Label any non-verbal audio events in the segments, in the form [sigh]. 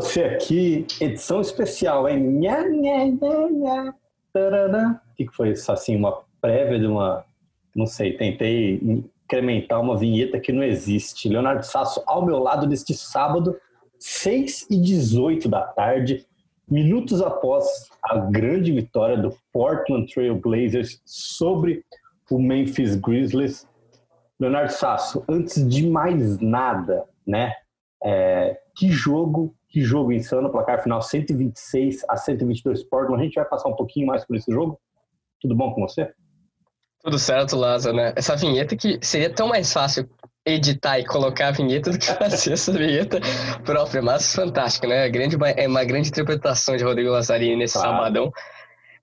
Você aqui, edição especial, hein? Nha, nha, nha, nha. Tarará. O que foi isso? Assim, uma prévia de uma. Não sei, tentei incrementar uma vinheta que não existe. Leonardo Sasso ao meu lado neste sábado, 6 e 18 da tarde, minutos após a grande vitória do Portland Trail Blazers sobre o Memphis Grizzlies. Leonardo Sasso, antes de mais nada, né? É, que jogo, que jogo insano, placar final 126 a 122 Portland. A gente vai passar um pouquinho mais por esse jogo. Tudo bom com você? Tudo certo, Lázaro, né? Essa vinheta que seria tão mais fácil editar e colocar a vinheta do que fazer essa vinheta própria, mas fantástica, né? Grande, é uma grande interpretação de Rodrigo Lazzarini nesse claro. sabadão.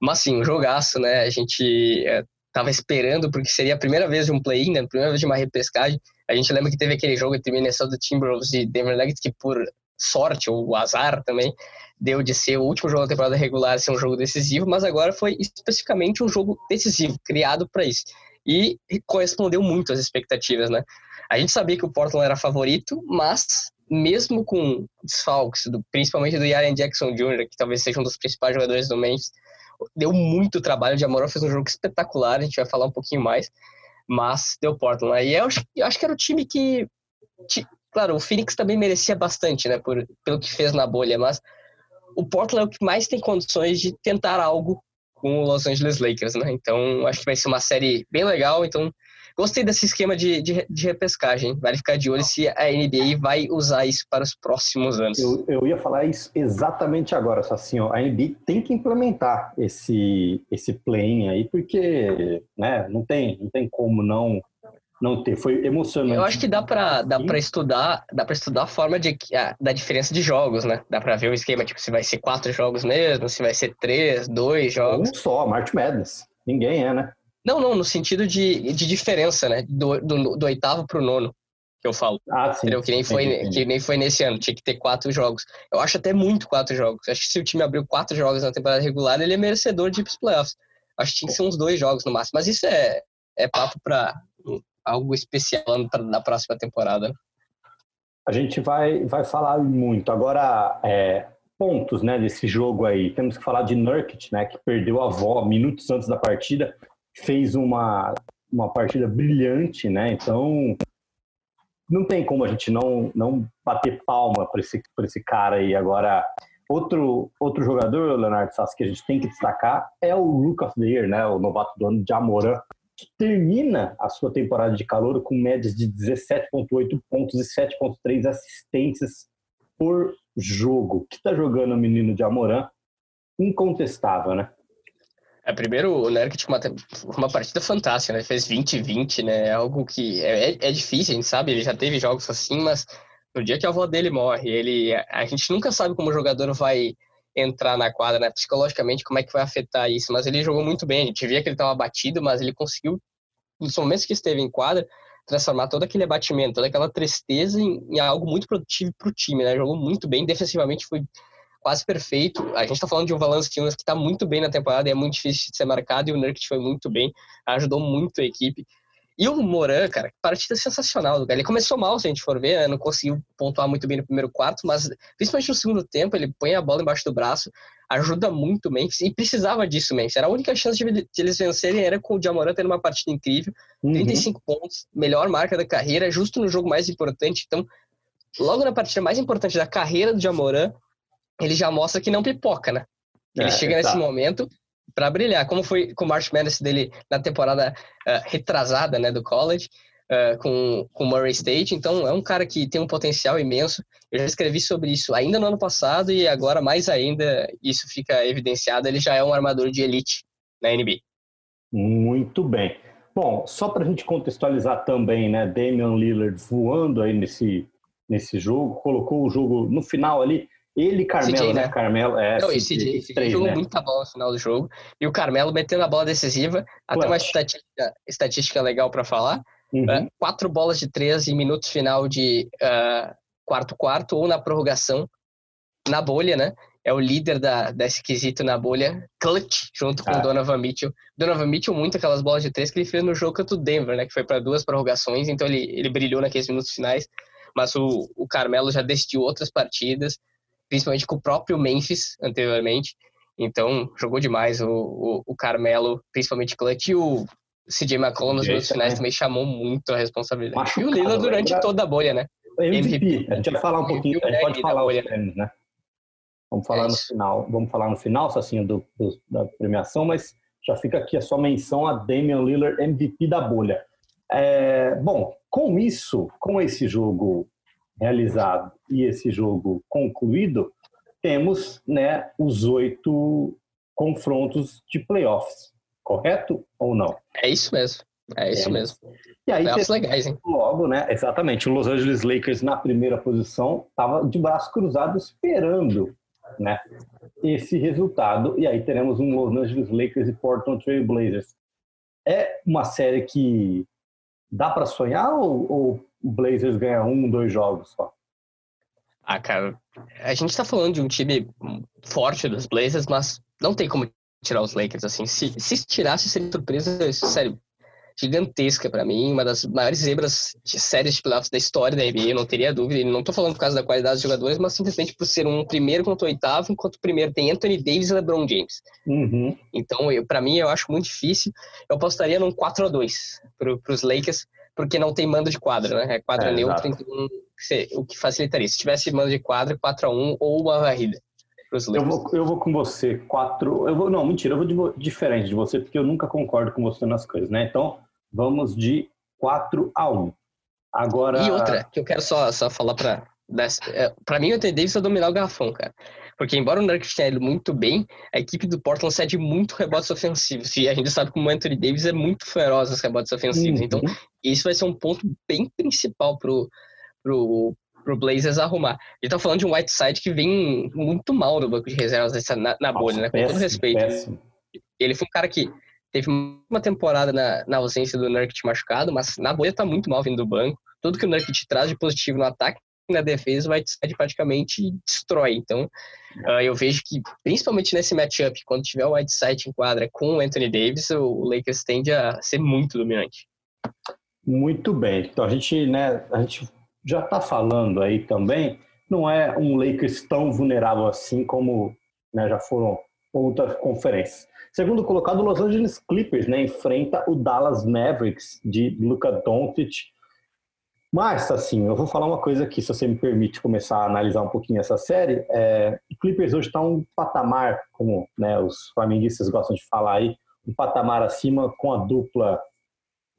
Mas sim, um jogaço, né? A gente é, tava esperando, porque seria a primeira vez de um play-in, né? A primeira vez de uma repescagem. A gente lembra que teve aquele jogo entre Minnesota Timberwolves e Denver Nuggets, que por sorte ou azar também, deu de ser o último jogo da temporada regular ser um jogo decisivo, mas agora foi especificamente um jogo decisivo, criado para isso. E correspondeu muito às expectativas, né? A gente sabia que o Portland era favorito, mas mesmo com desfalques, principalmente do Yaren Jackson Jr., que talvez seja um dos principais jogadores do Memphis, deu muito trabalho. O Amoró fez um jogo espetacular, a gente vai falar um pouquinho mais, mas deu Portland. E eu acho, eu acho que era o time que. Claro, o Phoenix também merecia bastante, né, por, pelo que fez na bolha, mas o Portland é o que mais tem condições de tentar algo com o Los Angeles Lakers, né? Então, acho que vai ser uma série bem legal. Então, Gostei desse esquema de, de, de, repescagem. Vale ficar de olho se a NBA vai usar isso para os próximos anos. Eu, eu ia falar isso exatamente agora, só assim, ó, a NBA tem que implementar esse, esse play aí, porque né, não, tem, não tem como não não ter. Foi emocionante. Eu acho que dá para dá para estudar, dá para estudar a forma de a, da diferença de jogos, né? Dá para ver o esquema tipo se vai ser quatro jogos mesmo, se vai ser três, dois jogos. Um só, March Madness. Ninguém é, né? Não, não, no sentido de, de diferença, né? Do, do, do oitavo pro nono, que eu falo. Ah, sim. Entendeu? Que nem, foi, entendi. que nem foi nesse ano, tinha que ter quatro jogos. Eu acho até muito quatro jogos. Acho que se o time abriu quatro jogos na temporada regular, ele é merecedor de ir pros playoffs. Acho que tinha que ser uns dois jogos no máximo. Mas isso é, é papo para algo especial na próxima temporada. A gente vai, vai falar muito. Agora, é, pontos né, desse jogo aí. Temos que falar de Nurkic, né, que perdeu a avó minutos antes da partida fez uma, uma partida brilhante, né? Então, não tem como a gente não, não bater palma para esse, esse cara aí. Agora, outro, outro jogador, Leonardo Sassi, que a gente tem que destacar é o Rook of the Year, né? O novato do ano de que termina a sua temporada de calor com médias de 17,8 pontos e 7,3 assistências por jogo. Que está jogando o menino de Amoran? Incontestável, né? É, primeiro, o Nurkic uma, uma partida fantástica, né? Fez 20-20, né? É algo que é, é, é, difícil, a gente sabe, ele já teve jogos assim, mas no dia que a avó dele morre, ele, a gente nunca sabe como o jogador vai entrar na quadra, né? Psicologicamente, como é que vai afetar isso, mas ele jogou muito bem, a gente via que ele estava batido, mas ele conseguiu, nos momentos que esteve em quadra, transformar todo aquele abatimento, toda aquela tristeza em, em algo muito produtivo para o time, né? Jogou muito bem, defensivamente foi quase perfeito. A gente está falando de um Valanciunas que está muito bem na temporada é muito difícil de ser marcado, e o Nurkic foi muito bem, ajudou muito a equipe. E o Moran, cara, partida sensacional do cara. Ele começou mal, se a gente for ver, né? não conseguiu pontuar muito bem no primeiro quarto, mas principalmente no segundo tempo, ele põe a bola embaixo do braço, ajuda muito o Memphis, e precisava disso, Memphis. Era a única chance de, de eles vencerem, era com o Jamoran tendo uma partida incrível, uhum. 35 pontos, melhor marca da carreira, justo no jogo mais importante. Então, logo na partida mais importante da carreira do Jamoran, ele já mostra que não pipoca, né? Ele é, chega nesse momento para brilhar, como foi com o March Madness dele na temporada uh, retrasada, né, do college, uh, com o Murray State. Então, é um cara que tem um potencial imenso. Eu já escrevi sobre isso ainda no ano passado e agora mais ainda isso fica evidenciado. Ele já é um armador de elite na NBA. Muito bem. Bom, só para a gente contextualizar também, né, Damian Lillard voando aí nesse, nesse jogo, colocou o jogo no final ali, ele e Carmelo, CJ, né? né? Carmelo, é. Não, CJ, CJ três, jogou né? muita bola no final do jogo. E o Carmelo metendo a bola decisiva. Até uma estatística, estatística legal para falar. Uhum. Uh, quatro bolas de três em minutos final de quarto-quarto uh, ou na prorrogação na bolha, né? É o líder da, desse quesito na bolha, clutch, junto com ah. o Donovan Mitchell. Donovan Mitchell, muito aquelas bolas de três que ele fez no jogo contra o Denver, né? Que foi para duas prorrogações, então ele, ele brilhou naqueles minutos finais. mas o, o Carmelo já decidiu outras partidas, principalmente com o próprio Memphis anteriormente. Então, jogou demais o, o, o Carmelo, principalmente clutch, e o CJ McCollum nos minutos finais também chamou muito a responsabilidade. Machucado, e o Lila durante lembra... toda a bolha, né? MVP. A gente vai falar um pouquinho, a gente pode falar os prêmios, né? Vamos falar é no final, vamos falar no final, Sacinho, do, do, da premiação, mas já fica aqui a sua menção a Damian Lillard, MVP da bolha. É, bom, com isso, com esse jogo realizado e esse jogo concluído, temos né, os oito confrontos de playoffs, correto ou não? É isso mesmo. É isso mesmo. E aí, Playoffs legais, hein? Logo, né? Exatamente. O Los Angeles Lakers na primeira posição estava de braço cruzado esperando, né? Esse resultado. E aí teremos um Los Angeles Lakers e Portland Trail Blazers. É uma série que dá para sonhar ou, ou o Blazers ganha um, dois jogos só? Ah, cara, a gente tá falando de um time forte dos Blazers, mas não tem como tirar os Lakers, assim. Se, se tirasse, seria surpresa, sério, gigantesca para mim, uma das maiores zebras de séries de playoffs da história da NBA, eu não teria dúvida. E não tô falando por causa da qualidade dos jogadores, mas simplesmente por ser um primeiro contra o oitavo, enquanto o primeiro tem Anthony Davis e LeBron James. Uhum. Então, para mim, eu acho muito difícil. Eu apostaria num 4 a 2 pro, pros Lakers, porque não tem mando de quadra, né? É quadra é, neutra, então o que facilitaria. Se tivesse mando de quadra, 4 a 1 ou uma varrida. Eu vou, eu vou com você, 4. Eu vou, não, mentira, eu vou de, diferente de você, porque eu nunca concordo com você nas coisas, né? Então, vamos de 4 a 1. Agora. E outra, que eu quero só, só falar para é, para mim, o Anthony Davis vai dominar o garrafão, cara. Porque embora o Nurkic tenha ido muito bem, a equipe do Portland cede muito rebotes ofensivos. E a gente sabe como o Anthony Davis é muito feroz nos rebotes ofensivos. Uhum. Então, isso vai ser um ponto bem principal pro, pro, pro Blazers arrumar. E tá falando de um Whiteside que vem muito mal no banco de reservas na, na bolha, Nossa, né? Com péssimo, todo respeito. Péssimo. Ele foi um cara que teve uma temporada na, na ausência do Nurkic machucado, mas na bolha tá muito mal vindo do banco. Tudo que o Nurkic traz de positivo no ataque na defesa, o Whiteside praticamente destrói. Então, uh, eu vejo que, principalmente nesse matchup, quando tiver o Whiteside em quadra com o Anthony Davis, o Lakers tende a ser muito dominante. Muito bem. Então, a gente, né, a gente já está falando aí também, não é um Lakers tão vulnerável assim como né, já foram outras conferências. Segundo colocado, o Los Angeles Clippers né, enfrenta o Dallas Mavericks de Luka Doncic. Mas, assim, eu vou falar uma coisa aqui, se você me permite começar a analisar um pouquinho essa série. É, o Clippers hoje está um patamar, como né, os flamenguistas gostam de falar aí, um patamar acima com a dupla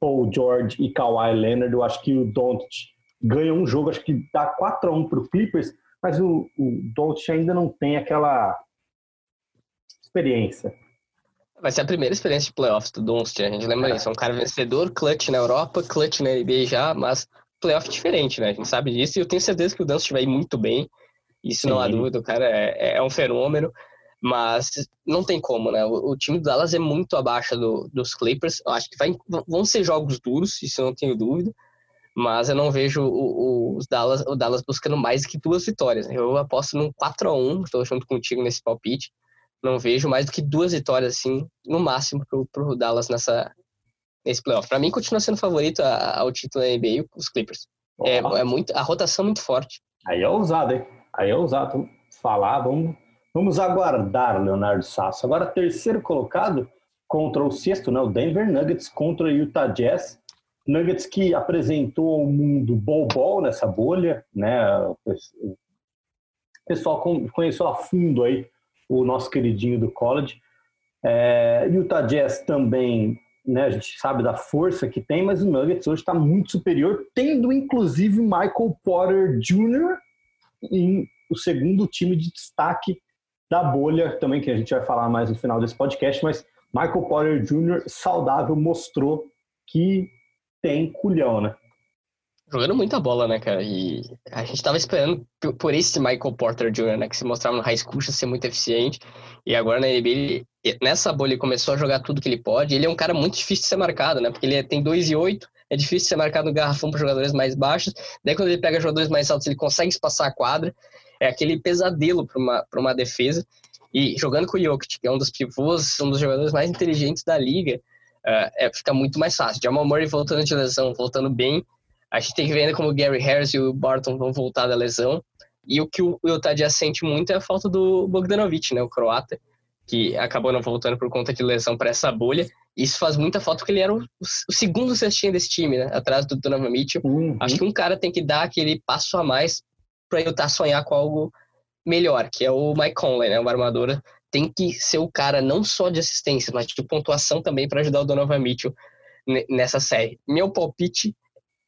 Paul George e Kawhi Leonard. Eu acho que o Doncic ganha um jogo, acho que dá 4 a 1 para o Clippers, mas o, o Doncic ainda não tem aquela experiência. Vai ser a primeira experiência de playoffs do Doncic, a gente lembra isso. É um cara vencedor, clutch na Europa, clutch na NBA já, mas playoff diferente, né? A gente sabe disso e eu tenho certeza que o Doncic vai ir muito bem. Isso Sim. não há dúvida, o cara é, é, um fenômeno, mas não tem como, né? O, o time do Dallas é muito abaixo do, dos Clippers. Eu acho que vai, vão ser jogos duros, isso eu não tenho dúvida, mas eu não vejo o, o, os Dallas, o Dallas buscando mais que duas vitórias. Eu aposto num 4 a 1 estou junto contigo nesse palpite não vejo mais do que duas vitórias, assim, no máximo, pro, pro Dallas nessa, nesse playoff. Para mim, continua sendo favorito ao título da NBA os Clippers. É, é, muito, a rotação é muito forte. Aí é ousado, hein? Aí é ousado falar. Vamos, vamos aguardar, Leonardo Sasso. Agora, terceiro colocado contra o sexto, né? O Denver Nuggets contra o Utah Jazz. Nuggets que apresentou ao mundo bol-bol nessa bolha, né? O pessoal conheceu a fundo aí o nosso queridinho do college. É, Utah Jazz também, né, a gente sabe da força que tem, mas o Nuggets hoje está muito superior, tendo inclusive Michael Porter Jr. em o segundo time de destaque da bolha, também que a gente vai falar mais no final desse podcast, mas Michael Porter Jr. saudável mostrou que tem culhão, né? Jogando muita bola, né, cara? E a gente tava esperando por esse Michael Porter Jr., né? Que se mostrava no high school ser muito eficiente. E agora na NBA, ele, nessa bolha, ele começou a jogar tudo que ele pode. Ele é um cara muito difícil de ser marcado, né? Porque ele é, tem 2 e 8, é difícil ser marcado no garrafão para jogadores mais baixos. Daí quando ele pega jogadores mais altos, ele consegue espaçar a quadra. É aquele pesadelo para uma, uma defesa. E jogando com o Jokic, que é um dos pivôs, um dos jogadores mais inteligentes da liga, uh, é, fica muito mais fácil. Jamal Murray voltando de lesão, voltando bem, A gente tem que ver ainda como o Gary Harris e o Barton vão voltar da lesão. E o que o Utadia sente muito é a falta do Bogdanovic, né, o croata, que acabou não voltando por conta de lesão para essa bolha. Isso faz muita falta porque ele era o, o segundo cestinho desse time, né, atrás do Donovan Mitchell. Uhum. Acho que um cara tem que dar aquele passo a mais para Utah sonhar com algo melhor, que é o Mike Conley, né, o armador tem que ser o cara não só de assistência, mas de pontuação também para ajudar o Donovan Mitchell nessa série. Meu palpite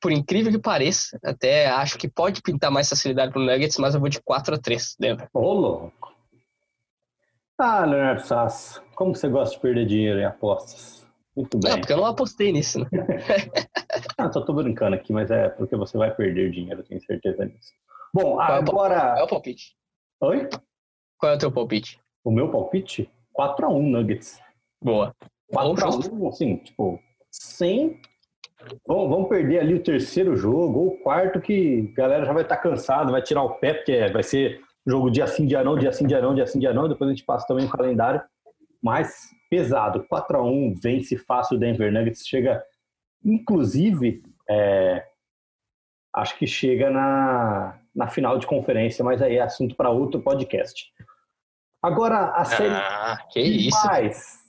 por incrível que pareça, até acho que pode pintar mais facilidade pro Nuggets, mas eu vou de 4 a 3 Denver. Ô, louco. Ah, Leonardo Sass, como você gosta de perder dinheiro em apostas? Muito bem. Não, porque eu não apostei nisso, né? [laughs] ah, só tô brincando aqui, mas é porque você vai perder dinheiro, tenho certeza disso. Bom, Qual agora... Qual é o palpite? Oi? Qual é o teu palpite? O meu palpite? 4x1 Nuggets. Boa. 4x1, assim, tipo, sem Vamos, vamos perder ali o terceiro jogo, ou o quarto, que a galera já vai estar tá cansada, vai tirar o pé, porque é, vai ser jogo dia sim, dia não, dia sim, dia não, dia sim, dia não, depois a gente passa também o calendário. Mas pesado, 4 a 1 vence fácil o Denver Nuggets, chega, inclusive, é, acho que chega na, na final de conferência, mas aí é assunto para outro podcast. Agora, a série ah, que, que isso? mais...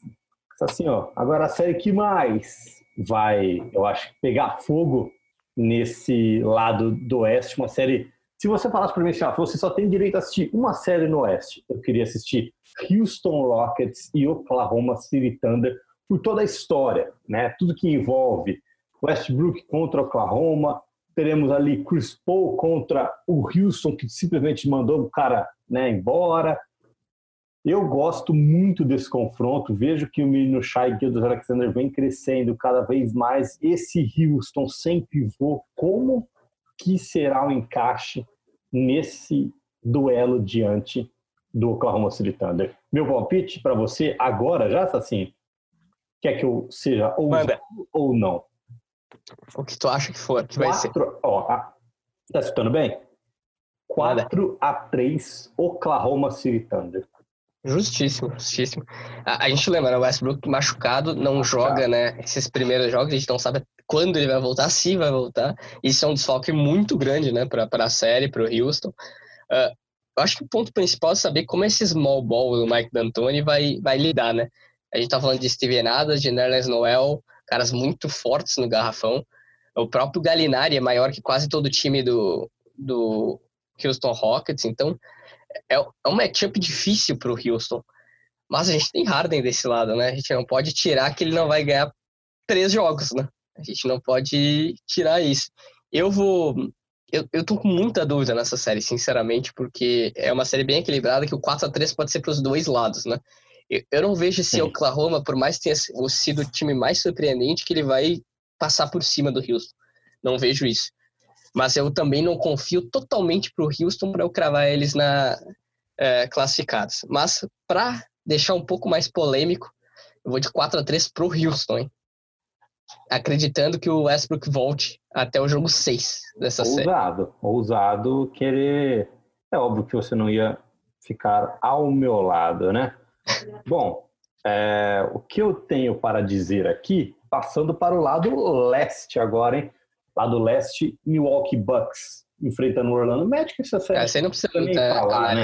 Assim, ó, agora a série que mais vai, eu acho, pegar fogo nesse lado do Oeste, uma série. Se você falasse para mim assim, ah, você só tem direito a assistir uma série no Oeste, eu queria assistir Houston Rockets e Oklahoma City Thunder por toda a história, né? Tudo que envolve Westbrook contra Oklahoma, teremos ali Chris Paul contra o Houston que simplesmente mandou o cara, né, embora. Eu gosto muito desse confronto. Vejo que o menino Shai Gildas Alexander vem crescendo cada vez mais. Esse Houston sem pivô, como que será o encaixe nesse duelo diante do Oklahoma City Thunder? Meu palpite para você agora, já está assim, quer que eu seja ou, ou não? O que tu acha que for, que vai ser? Ó, tá escutando bem? 4 a 3 Oklahoma City Thunder. Justíssimo, justíssimo. A, a gente lembra, né, o Westbrook machucado, não machucado. joga, né? Esses primeiros jogos, a gente não sabe quando ele vai voltar, se vai voltar. Isso é um desfalque muito grande, né, para a série, para o Houston. Uh, eu acho que o ponto principal é saber como esse small ball do Mike D'Antoni vai, vai lidar, né? A gente tá falando de Steven Adams, de Nerlens Noel, caras muito fortes no garrafão. O próprio Galinari é maior que quase todo o time do, do Houston Rockets, então é, é um matchup difícil para o Houston. Mas a gente tem Harden desse lado, né? A gente não pode tirar que ele não vai ganhar três jogos, né? A gente não pode tirar isso. Eu vou. Eu, eu tô com muita dúvida nessa série, sinceramente, porque é uma série bem equilibrada que o 4 a 3 pode ser para os dois lados, né? Eu, eu não vejo esse Oklahoma, por mais que tenha sido o time mais surpreendente, que ele vai passar por cima do Houston. Não vejo isso. Mas eu também não confio totalmente para o Houston para eu cravar eles na é, classificados. Mas para deixar um pouco mais polêmico, eu vou de 4 a 3 para o Houston, hein? Acreditando que o Westbrook volte até o jogo 6 dessa ousado, série. Ousado, ousado querer. É óbvio que você não ia ficar ao meu lado, né? [laughs] Bom, é, o que eu tenho para dizer aqui, passando para o lado leste agora, hein? Lá do leste, Milwaukee Bucks enfrentando o Orlando Magic. Essa série Essa aí não precisa nem falar, né?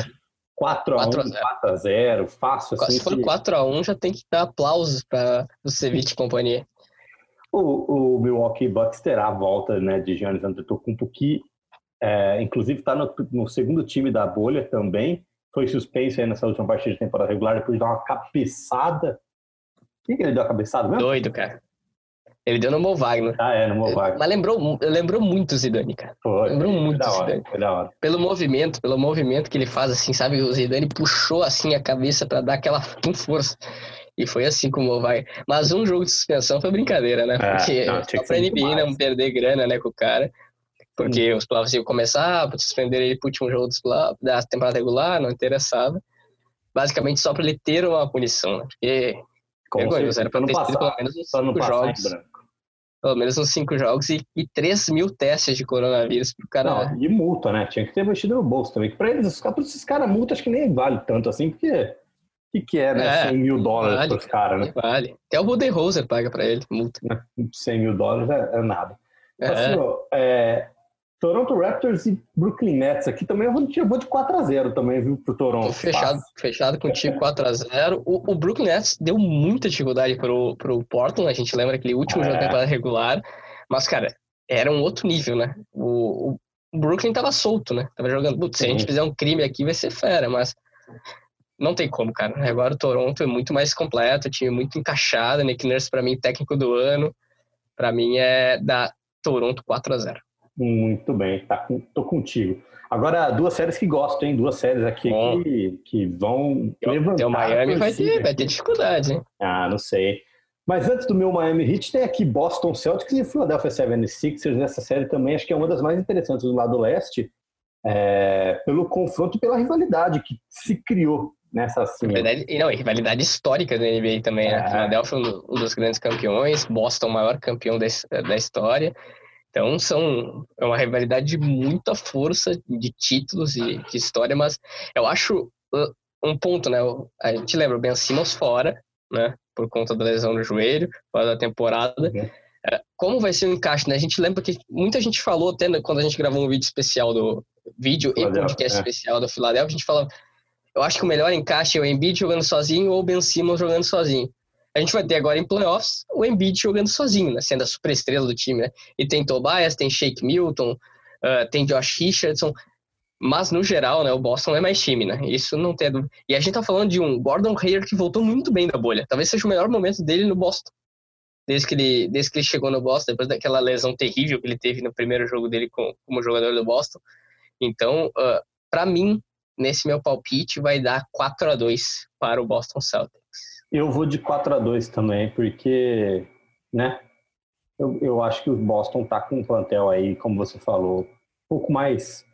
4x1, 4x0, fácil assim. Se for 4x1, já tem que dar aplausos para o Ceviche e companhia. O, o, Milwaukee Bucks terá a volta né, de Giannis Antetokounmpo, que é, inclusive está no, no, segundo time da bolha também. Foi suspenso aí nessa última partida de temporada regular depois de dar uma cabeçada. Quem que ele deu a cabeçada mesmo? Doido, cara. Ele deu no Mo Wagner. Ah, é, no Mo Wagner. Mas lembrou, lembrou muito o Zidane, cara. Foi, lembrou foi, muito o Zidane. Foi da hora. Pelo movimento, pelo movimento que ele faz, assim, sabe? O Zidane puxou, assim, a cabeça para dar aquela [laughs] com força. E foi assim com o Mo Wagner. Mas um jogo de suspensão foi brincadeira, né? É, Porque não, só pra NBA não perder grana, né, com o cara. Porque hum. os playoffs iam começar, suspender ele pro último jogo da temporada regular, não interessava. Basicamente só pra ele ter uma punição, né? Porque... Vergonhoso, era pra ter sido pelo menos uns cinco jogos pelo menos uns cinco jogos e, e 3 mil testes de coronavírus pro cara. Não, e multa, né? Tinha que ter mexido no bolso também. Pra eles, todos esses caras, multa acho que nem vale tanto assim, porque. O que, que é, né? É, 100 mil dólares vale, pros caras, né? Vale. Até o Budenholzer paga pra ele, multa. 100 mil dólares é, é nada. É. Assim, ó, é, Toronto Raptors e Brooklyn Nets aqui também eu vou, eu vou de 4x0 também, viu, pro Toronto. Fechado, fechado contigo 4x0. O, o Brooklyn Nets deu muita dificuldade pro, pro Portland, a gente lembra aquele último é. jogo da temporada regular, mas, cara, era um outro nível, né? O, o Brooklyn tava solto, né? Tava jogando, putz, se a gente fizer um crime aqui vai ser fera, mas não tem como, cara. Agora o Toronto é muito mais completo, time muito encaixado. Nick Nurse, para mim, técnico do ano. Para mim, é da Toronto 4 a 0 Muito bem, tá com, tô contigo. Agora, duas séries que gosto, hein? Duas séries aqui que, que vão. Levantar o Miami vai ter, vai ter dificuldade, hein? Ah, não sei. Mas antes do meu Miami Heat, tem aqui Boston Celtics e Philadelphia 76ers nessa série também. Acho que é uma das mais interessantes do lado leste, é, pelo confronto e pela rivalidade que se criou nessa assim. Rivalidade, não, rivalidade histórica da NBA também, né? é. Philadelphia um dos grandes campeões, Boston o maior campeão da, da história. Então são é uma rivalidade de muita força, de títulos e de história, mas eu acho uh, um ponto, né? A gente lembra o Ben Simmons fora, né? Por conta da lesão no joelho, fora da temporada. Uhum. É, como vai ser o encaixe, né? A gente lembra que muita gente falou até quando a gente gravou um vídeo especial do vídeo e podcast é. especial do Philadelphia, a gente falava eu acho que o melhor encaixe é o Embiid jogando sozinho ou o Ben Simmons jogando sozinho. A gente vai ter agora em playoffs o Embiid jogando sozinho, né? Sendo a superestrela do time, né? E tem Tobias, tem Shake Milton, uh, tem Josh Richardson. Mas, no geral, né, o Boston é mais time, né? Isso não tem dúvida. E a gente tá falando de um Gordon Hayward que voltou muito bem da bolha. Talvez seja o melhor momento dele no Boston. Desde que ele, desde que ele chegou no Boston, depois daquela lesão terrível que ele teve no primeiro jogo dele com, como jogador do Boston. Então, uh, para mim, nesse meu palpite, vai dar 4 a 2 para o Boston Celtics. Eu vou de 4 a 2 também, porque, né? Eu, eu acho que o Boston tá com um plantel aí, como você falou, um pouco mais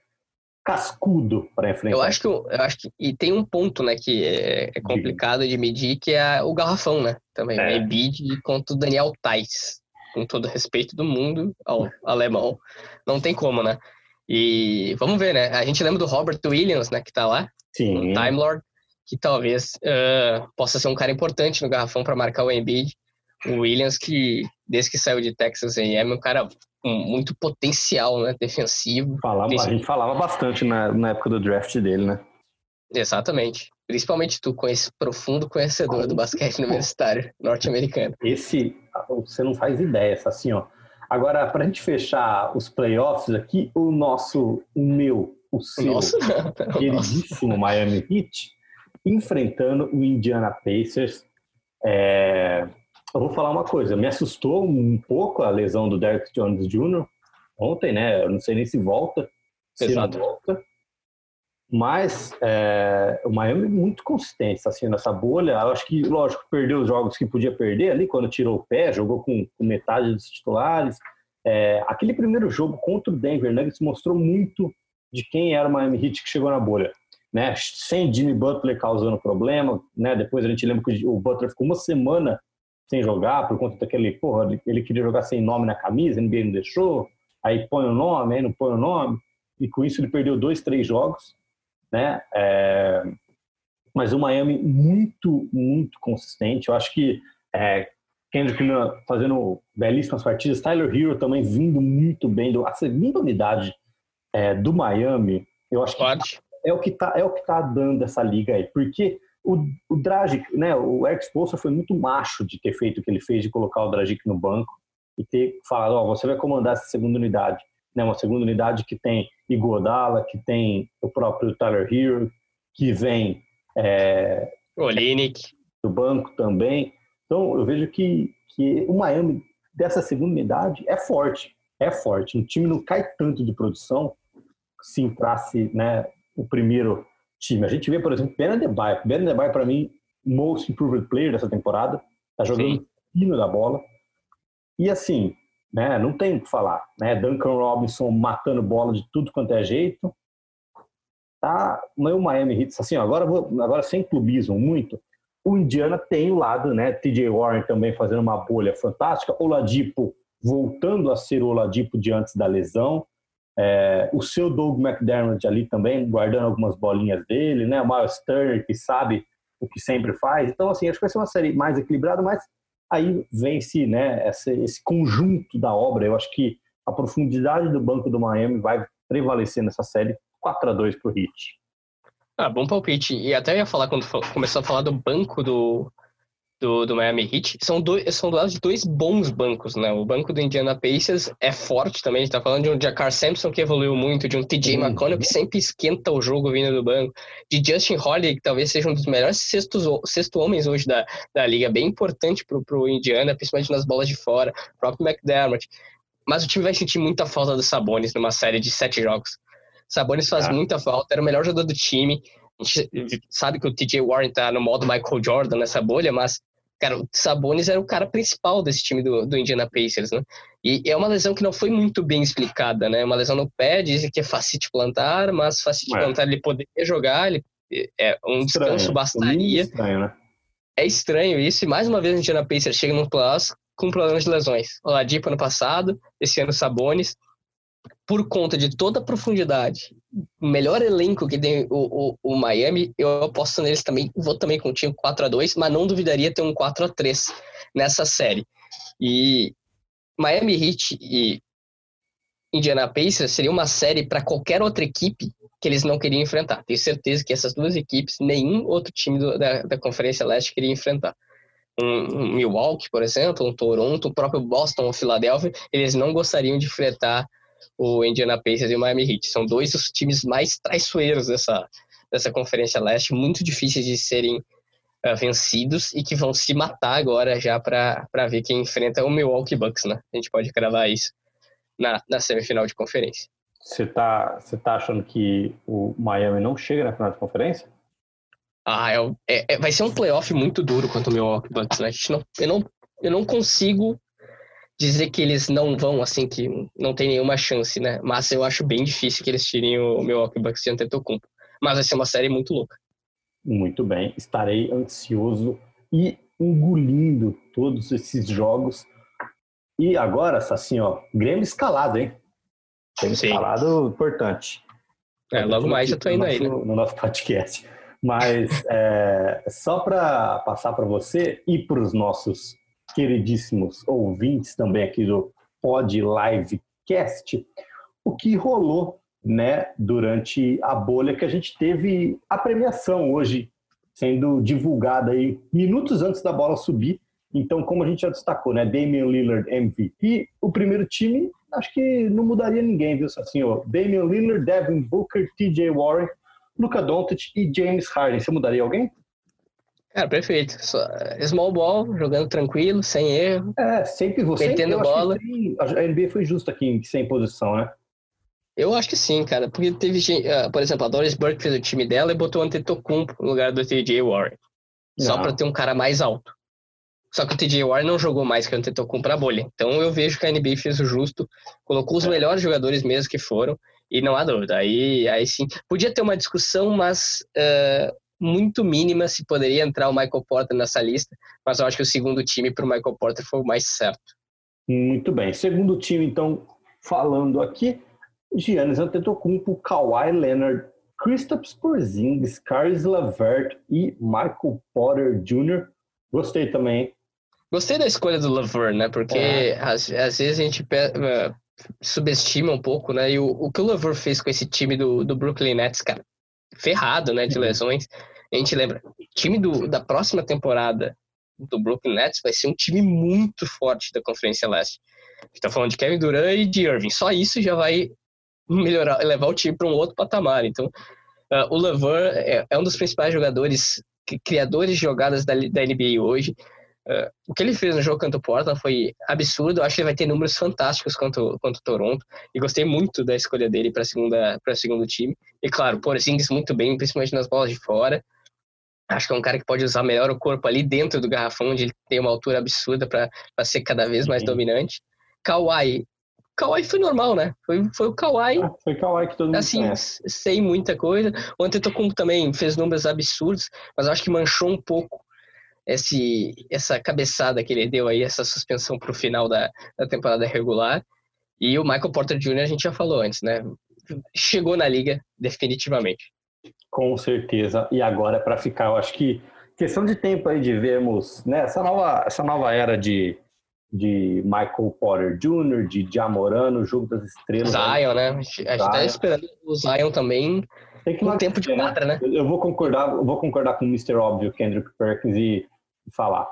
cascudo para enfrentar. Eu acho que eu acho que e tem um ponto, né, que é, é complicado de medir, que é o garrafão, né? Também é. o Embiid contra o Daniel Tais, com todo respeito do mundo ao [laughs] alemão, não tem como, né? E vamos ver, né? A gente lembra do Robert Williams, né, que tá lá, Sim. Time Lord, que talvez uh, possa ser um cara importante no garrafão para marcar o Embiid. O Williams, que desde que saiu de Texas A&M, é um cara com muito potencial, né, defensivo. Falava, a gente falava bastante na, na época do draft dele, né? Exatamente. Principalmente tu, com esse profundo conhecedor do basquete universitário norte-americano. Esse, você não faz ideia, assim, ó Agora, para a gente fechar os playoffs aqui, o nosso, o meu, o seu, Nossa, queridíssimo Miami Heat, enfrentando o Indiana Pacers. É... Eu vou falar uma coisa, me assustou um pouco a lesão do Derek Jones Jr. ontem, né? Eu não sei nem se volta, se não volta. Mas é, o Miami é muito consistente, assim, nessa bolha. Eu acho que, lógico, perdeu os jogos que podia perder ali, quando tirou o pé, jogou com, com metade dos titulares. É, aquele primeiro jogo contra o Denver Nuggets mostrou muito de quem era o Miami Heat que chegou na bolha. Né? Sem Jimmy Butler causando problema, né? Depois a gente lembra que o Butler ficou uma semana sem jogar por conta daquele, porra, ele queria jogar sem nome na camisa, NBA não deixou, aí põe o nome, aí não põe o nome, e com isso ele perdeu dois, três jogos né? É, mas o Miami muito, muito consistente. Eu acho que é, Kendrick fazendo belíssimas partidas, Tyler Hero também vindo muito bem. A segunda unidade é, do Miami, eu acho que é o que está é o que tá dando essa liga aí, porque o, o Dragic, né, o Eric Spoelstra foi muito macho de ter feito o que ele fez de colocar o Dragic no banco e ter falado, ó, oh, você vai comandar essa segunda unidade né, uma segunda unidade que tem Igodala, que tem o próprio Tyler Hero, que vem é, Olinick do banco também. Então eu vejo que, que o Miami dessa segunda unidade é forte, é forte. O time não cai tanto de produção se entrasse né, o primeiro time. A gente vê, por exemplo, Ben Adebayo. Ben Adebayo, para mim, most improved player dessa temporada. Tá jogando fino da bola. E assim, né? Não tem o que falar, né? Duncan Robinson matando bola de tudo quanto é jeito. Tá, meu Miami Heat, assim, agora vou, agora sem clubismo muito. O Indiana tem o lado, né? TJ Warren também fazendo uma bolha fantástica. O Ladipo voltando a ser o Ladipo de antes da lesão. É, o seu Doug McDermott ali também guardando algumas bolinhas dele, né? O Miles Turner que sabe o que sempre faz. Então, assim, acho que vai ser uma série mais equilibrada, mas aí vence né, esse, esse conjunto da obra. Eu acho que a profundidade do banco do Miami vai prevalecer nessa série 4 a 2 para o Heat. Ah, bom palpite. E até ia falar quando começou a falar do banco do, do, do Miami Heat, são, dois, são do lado de dois bons bancos, né? O banco do Indiana Pacers é forte também, a gente tá falando de um Jakar Sampson que evoluiu muito, de um TJ uhum. McConnell que sempre esquenta o jogo vindo do banco, de Justin Holiday, que talvez seja um dos melhores sextos, sexto homens hoje da, da liga, bem importante pro, pro Indiana, principalmente nas bolas de fora, o próprio McDermott. Mas o time vai sentir muita falta do Sabonis numa série de sete jogos. Sabonis faz ah. muita falta, era o melhor jogador do time. A gente sabe que o TJ Warren tá no modo Michael Jordan nessa bolha, mas Cara, o Sabonis era o cara principal desse time do, do Indiana Pacers, né? E é uma lesão que não foi muito bem explicada, né? Uma lesão no pé, dizem que é facite plantar, mas facite é. plantar ele poderia jogar, ele, é, um descanso estranho. bastaria. Estranho, né? É estranho isso, e mais uma vez o Indiana Pacers chega no playoffs com problemas de lesões. O Ladipo ano passado, esse ano Sabonis por conta de toda a profundidade, melhor elenco que tem o, o, o, Miami, eu aposto neles também, vou também contigo 4 a 2 mas não duvidaria ter um 4 a 3 nessa série. E Miami Heat e Indiana Pacers seria uma série para qualquer outra equipe que eles não queriam enfrentar. Tenho certeza que essas duas equipes, nenhum outro time do, da, da Conferência Leste queria enfrentar. Um, um Milwaukee, por exemplo, um Toronto, o próprio Boston ou Philadelphia, eles não gostariam de enfrentar o Indiana Pacers e o Miami Heat. São dois dos times mais traiçoeiros dessa, dessa Conferência Leste, muito difíceis de serem uh, vencidos e que vão se matar agora já para ver quem enfrenta o Milwaukee Bucks, né? A gente pode cravar isso na, na semifinal de conferência. Você tá, você tá achando que o Miami não chega na final de conferência? Ah, é, é, é vai ser um playoff muito duro contra o Milwaukee Bucks, né? A gente não, eu, não, eu não consigo dizer que eles não vão, assim, que não tem nenhuma chance, né? Mas eu acho bem difícil que eles tirem o Milwaukee Bucks de Antetokounmpo. Mas vai ser uma série muito louca. Muito bem, estarei ansioso e engolindo todos esses jogos. E agora, assim, ó, Grêmio escalado, hein? Grêmio Sim. escalado importante. É, logo mais já tô indo aí, né? No nosso podcast. Mas [laughs] é, só para passar para você e para os nossos queridíssimos ouvintes também aqui do Pod Livecast, o que rolou né, durante a bolha que a gente teve a premiação hoje sendo divulgada aí minutos antes da bola subir. Então, como a gente já destacou, né, Damian Lillard MVP, o primeiro time, acho que não mudaria ninguém, viu, assim, ó, Damian Lillard, Devin Booker, TJ Warren, Luca Doncic e James Harden. Você mudaria alguém? Cara, perfeito. Só, eh, small ball, jogando tranquilo, sem erro. É, sempre você. Metendo bola. a NBA foi justa aqui sem posição, né? Eu acho que sim, cara. Porque teve, uh, por exemplo, a Doris Burke fez o time dela e botou o Antetokounmpo no lugar do TJ Warren. Só para ter um cara mais alto. Só que o TJ Warren não jogou mais que o Antetokounmpo pra bolha. Então eu vejo que a NBA fez o justo, colocou os é. melhores jogadores mesmo que foram, e não há dúvida. Aí, aí sim. Podia ter uma discussão, mas uh, muito mínima se poderia entrar o Michael Porter nessa lista, mas eu acho que o segundo time para o Michael Porter foi o mais certo. Muito bem. Segundo time, então, falando aqui, Giannis Antetokounmpo, Kawhi Leonard, Kristaps Porzingis, Caris LeVert e Michael Porter Jr. Gostei também. Gostei da escolha do LeVert, né? Porque é. às, às, vezes a gente uh, subestima um pouco, né? E o, o que o LeVert fez com esse time do, do Brooklyn Nets, cara, ferrado, né? De lesões. A gente lembra, o time do, da próxima temporada do Brooklyn Nets vai ser um time muito forte da Conferência Leste. A gente tá falando de Kevin Durant e de Irving. Só isso já vai melhorar, levar o time para um outro patamar. Então, uh, o LeVar é, é, um dos principais jogadores, criadores de jogadas da, da NBA hoje. Uh, o que ele fez no jogo contra o Portland foi absurdo. Eu acho que ele vai ter números fantásticos contra, contra o Toronto. E gostei muito da escolha dele para segunda para segundo time. E claro, Porzingis muito bem, principalmente nas bolas de fora. Acho que é um cara que pode usar melhor o corpo ali dentro do garrafão, onde ele tem uma altura absurda para ser cada vez mais dominante. Kawhi. Kawhi foi normal, né? Foi, foi o Kawhi. Ah, foi Kawhi que todo mundo Assim, conhece. sem muita coisa. O Antetokounmpo também fez números absurdos, mas acho que manchou um pouco esse, essa cabeçada que ele deu aí, essa suspensão para o final da, da temporada regular. E o Michael Porter Jr. a gente já falou antes, né? Chegou na liga definitivamente. Com certeza. E agora, para ficar, eu acho que questão de tempo aí de vermos né, essa, nova, essa nova era de, de Michael Porter Jr., de Jamorano, Jogo das Estrelas. Zion, né? A gente tá esperando o Zion também tem que um tempo de né? quadra, né? Eu vou concordar, eu vou concordar com o Mr. Óbvio, Kendrick Perkins, e falar.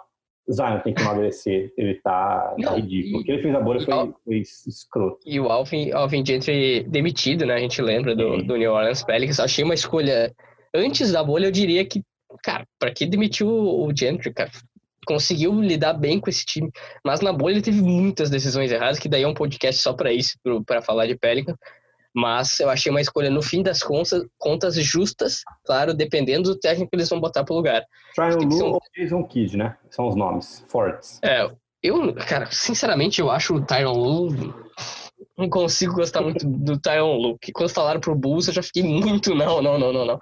Zion tem que emagrecer, ele tá, tá ridículo. O que ele fez a bolha foi, foi escroto. E o Alvin, Alvin Gentry demitido, né? A gente lembra do, do New Orleans Pelicans. Achei uma escolha. Antes da bolha, eu diria que, cara, pra que demitiu o Gentry, cara? Conseguiu lidar bem com esse time. Mas na bolha ele teve muitas decisões erradas, que daí é um podcast só para isso, para falar de Pelicans. Mas eu achei uma escolha, no fim das contas, contas justas, claro, dependendo do técnico que eles vão botar pro lugar. Tryon Lu são... ou Jason Kidd, né? São os nomes fortes. É, eu, cara, sinceramente, eu acho o Tyron Lu. Não consigo gostar muito do Tyron Lu. Que quando falaram pro Bulls, eu já fiquei muito, não, não, não, não, não.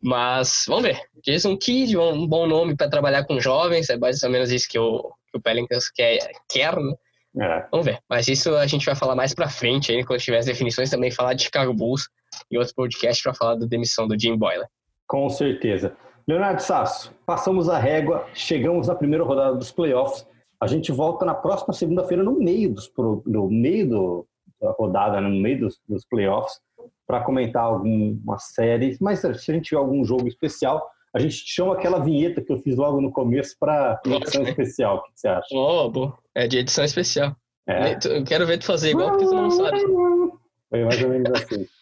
Mas, vamos ver. Jason Kidd, um bom nome para trabalhar com jovens, é mais ou menos isso que o, que o Pelicans quer, quer né? É. Vamos ver. Mas isso a gente vai falar mais pra frente, aí, quando tiver as definições, também falar de Chicago Bulls e outro podcast para falar da demissão do Jim Boyler. Com certeza. Leonardo Sasso, passamos a régua, chegamos na primeira rodada dos playoffs. A gente volta na próxima segunda-feira, no meio dos no meio do, da rodada, né, no meio dos, dos playoffs, para comentar alguma série. Mas se a gente tiver algum jogo especial, a gente chama aquela vinheta que eu fiz logo no começo para edição especial. O que você acha? Oh, bom. É de edição especial. É. Eu quero ver tu fazer igual, porque tu não sabe. Foi mais ou menos assim. [laughs]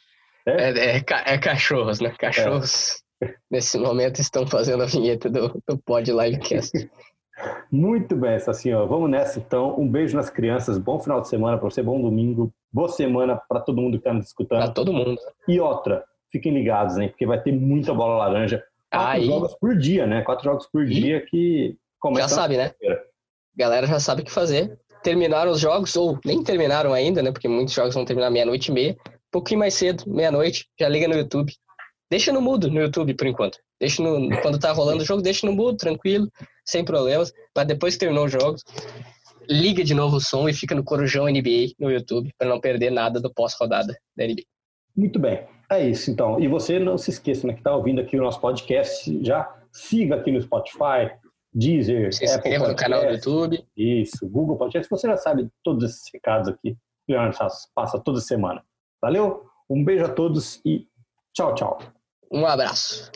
É, é, é, é cachorros, né? Cachorros, é. nesse momento, estão fazendo a vinheta do, do Pod Livecast. [laughs] Muito bem, senhora. Vamos nessa, então. Um beijo nas crianças. Bom final de semana para você. Bom domingo. Boa semana para todo mundo que está nos escutando. Para todo mundo. E outra, fiquem ligados, hein? Porque vai ter muita bola laranja quatro Aí... jogos por dia, né? Quatro jogos por dia que começa. Já sabe, né? Galera já sabe o que fazer. Terminaram os jogos, ou nem terminaram ainda, né? Porque muitos jogos vão terminar meia-noite e meia. Um pouquinho mais cedo, meia-noite, já liga no YouTube. Deixa no mudo no YouTube por enquanto. Deixa no, quando tá rolando o jogo, deixa no mudo, tranquilo, sem problemas. Mas depois que terminou os jogos, liga de novo o som e fica no Corujão NBA no YouTube para não perder nada do pós-rodada da NBA. Muito bem. É isso, então. E você não se esqueça, né, que está ouvindo aqui o nosso podcast, já siga aqui no Spotify, Deezer, se inscreva no canal do YouTube. Isso, Google Podcast. Você já sabe todos esses recados aqui. Leonardo passa toda semana. Valeu? Um beijo a todos e tchau, tchau. Um abraço.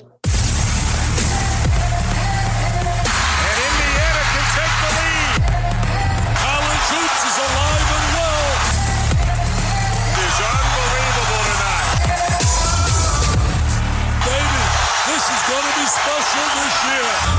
going to be special